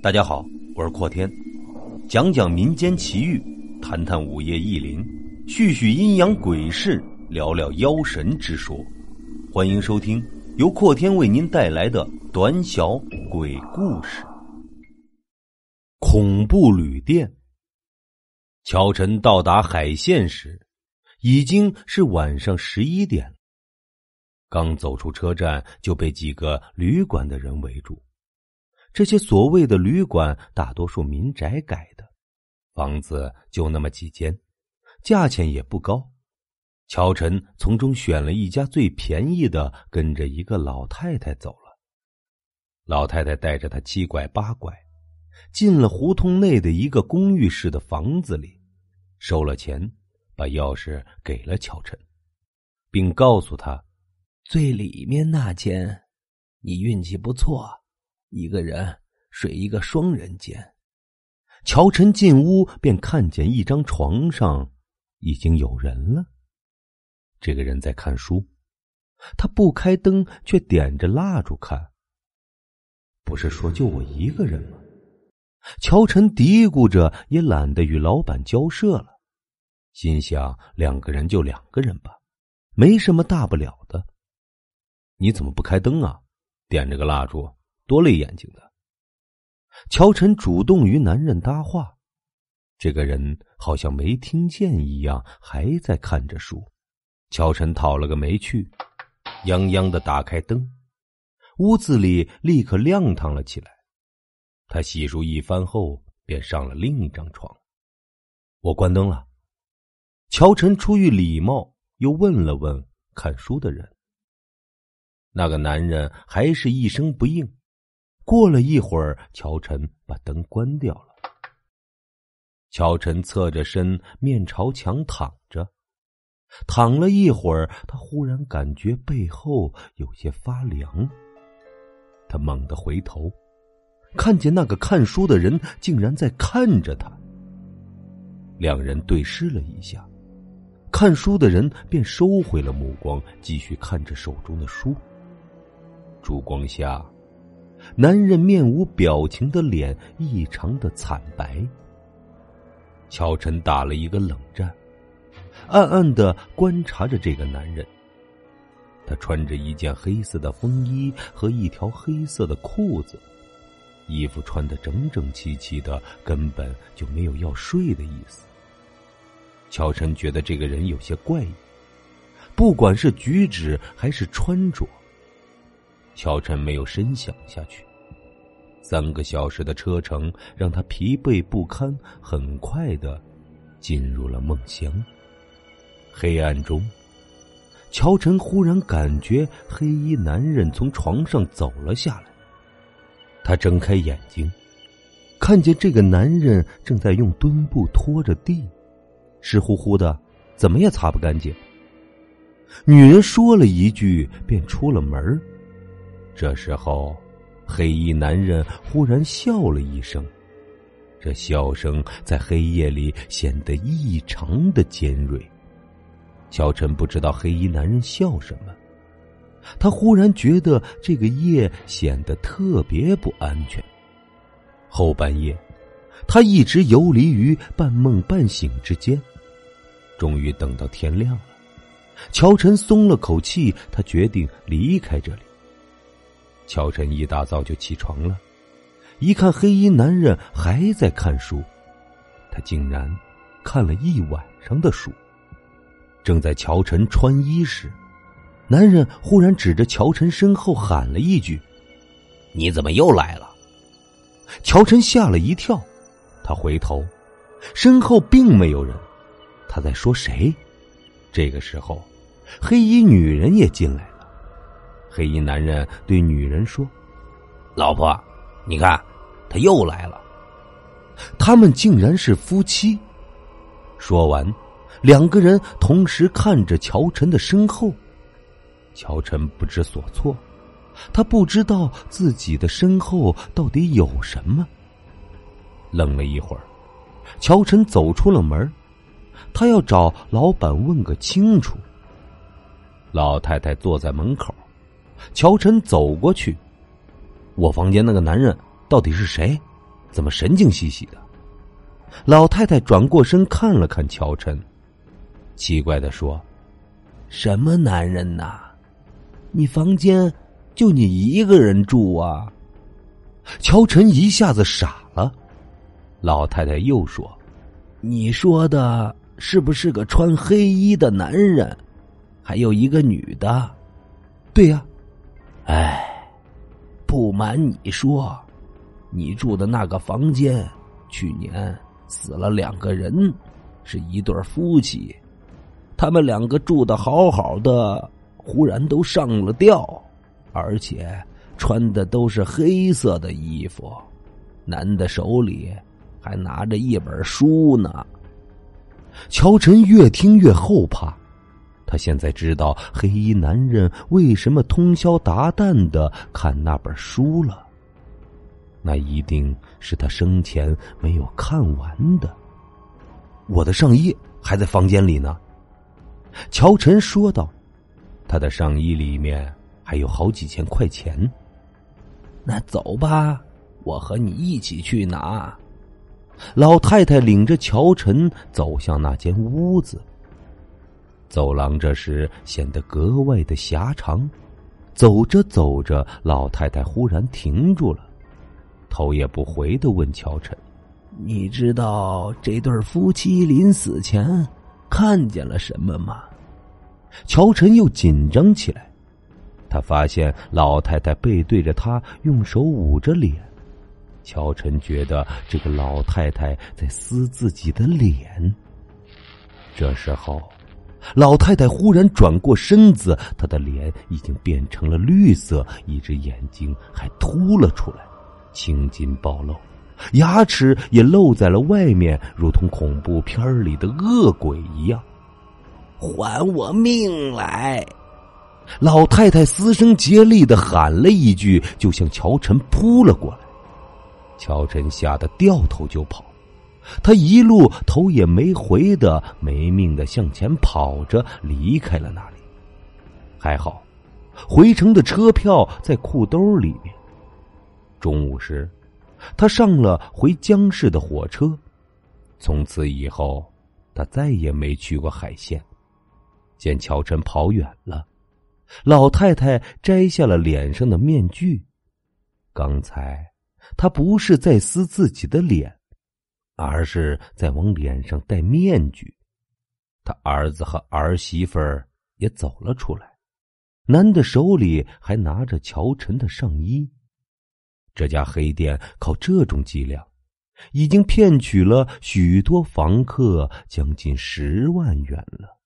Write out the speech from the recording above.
大家好，我是阔天，讲讲民间奇遇，谈谈午夜异灵，叙叙阴阳鬼事，聊聊妖神之说。欢迎收听由阔天为您带来的短小鬼故事。恐怖旅店。乔晨到达海县时，已经是晚上十一点。刚走出车站，就被几个旅馆的人围住。这些所谓的旅馆，大多数民宅改的，房子就那么几间，价钱也不高。乔晨从中选了一家最便宜的，跟着一个老太太走了。老太太带着他七拐八拐，进了胡同内的一个公寓式的房子里，收了钱，把钥匙给了乔晨，并告诉他：“最里面那间，你运气不错。”一个人睡一个双人间。乔晨进屋便看见一张床上已经有人了。这个人在看书，他不开灯，却点着蜡烛看。不是说就我一个人吗？乔晨嘀咕着，也懒得与老板交涉了，心想两个人就两个人吧，没什么大不了的。你怎么不开灯啊？点着个蜡烛。多累眼睛的。乔晨主动与男人搭话，这个人好像没听见一样，还在看着书。乔晨讨了个没趣，泱泱的打开灯，屋子里立刻亮堂了起来。他洗漱一番后，便上了另一张床。我关灯了。乔晨出于礼貌，又问了问看书的人。那个男人还是一声不应。过了一会儿，乔晨把灯关掉了。乔晨侧着身，面朝墙躺着，躺了一会儿，他忽然感觉背后有些发凉。他猛地回头，看见那个看书的人竟然在看着他。两人对视了一下，看书的人便收回了目光，继续看着手中的书。烛光下。男人面无表情的脸异常的惨白。乔晨打了一个冷战，暗暗的观察着这个男人。他穿着一件黑色的风衣和一条黑色的裤子，衣服穿的整整齐齐的，根本就没有要睡的意思。乔晨觉得这个人有些怪异，不管是举止还是穿着。乔晨没有深想下去。三个小时的车程让他疲惫不堪，很快的进入了梦乡。黑暗中，乔晨忽然感觉黑衣男人从床上走了下来。他睁开眼睛，看见这个男人正在用墩布拖着地，湿乎乎的，怎么也擦不干净。女人说了一句，便出了门这时候，黑衣男人忽然笑了一声，这笑声在黑夜里显得异常的尖锐。乔晨不知道黑衣男人笑什么，他忽然觉得这个夜显得特别不安全。后半夜，他一直游离于半梦半醒之间，终于等到天亮了。乔晨松了口气，他决定离开这里。乔晨一大早就起床了，一看黑衣男人还在看书，他竟然看了一晚上的书。正在乔晨穿衣时，男人忽然指着乔晨身后喊了一句：“你怎么又来了？”乔晨吓了一跳，他回头，身后并没有人。他在说谁？这个时候，黑衣女人也进来。黑衣男人对女人说：“老婆，你看，他又来了。他们竟然是夫妻。”说完，两个人同时看着乔晨的身后。乔晨不知所措，他不知道自己的身后到底有什么。愣了一会儿，乔晨走出了门，他要找老板问个清楚。老太太坐在门口。乔晨走过去，我房间那个男人到底是谁？怎么神经兮兮的？老太太转过身看了看乔晨，奇怪的说：“什么男人呐？你房间就你一个人住啊？”乔晨一下子傻了。老太太又说：“你说的是不是个穿黑衣的男人？还有一个女的？”“对呀。”“哎，不瞒你说，你住的那个房间去年……”死了两个人，是一对夫妻，他们两个住的好好的，忽然都上了吊，而且穿的都是黑色的衣服，男的手里还拿着一本书呢。乔晨越听越后怕，他现在知道黑衣男人为什么通宵达旦的看那本书了。那一定是他生前没有看完的。我的上衣还在房间里呢，乔晨说道。他的上衣里面还有好几千块钱。那走吧，我和你一起去拿。老太太领着乔晨走向那间屋子。走廊这时显得格外的狭长。走着走着，老太太忽然停住了。头也不回的问乔晨：“你知道这对夫妻临死前看见了什么吗？”乔晨又紧张起来，他发现老太太背对着他，用手捂着脸。乔晨觉得这个老太太在撕自己的脸。这时候，老太太忽然转过身子，她的脸已经变成了绿色，一只眼睛还凸了出来。青筋暴露，牙齿也露在了外面，如同恐怖片里的恶鬼一样。还我命来！老太太嘶声竭力的喊了一句，就向乔晨扑了过来。乔晨吓得掉头就跑，他一路头也没回的没命的向前跑着，离开了那里。还好，回程的车票在裤兜里面。中午时，他上了回江市的火车。从此以后，他再也没去过海县。见乔晨跑远了，老太太摘下了脸上的面具。刚才，他不是在撕自己的脸，而是在往脸上戴面具。他儿子和儿媳妇儿也走了出来，男的手里还拿着乔晨的上衣。这家黑店靠这种伎俩，已经骗取了许多房客将近十万元了。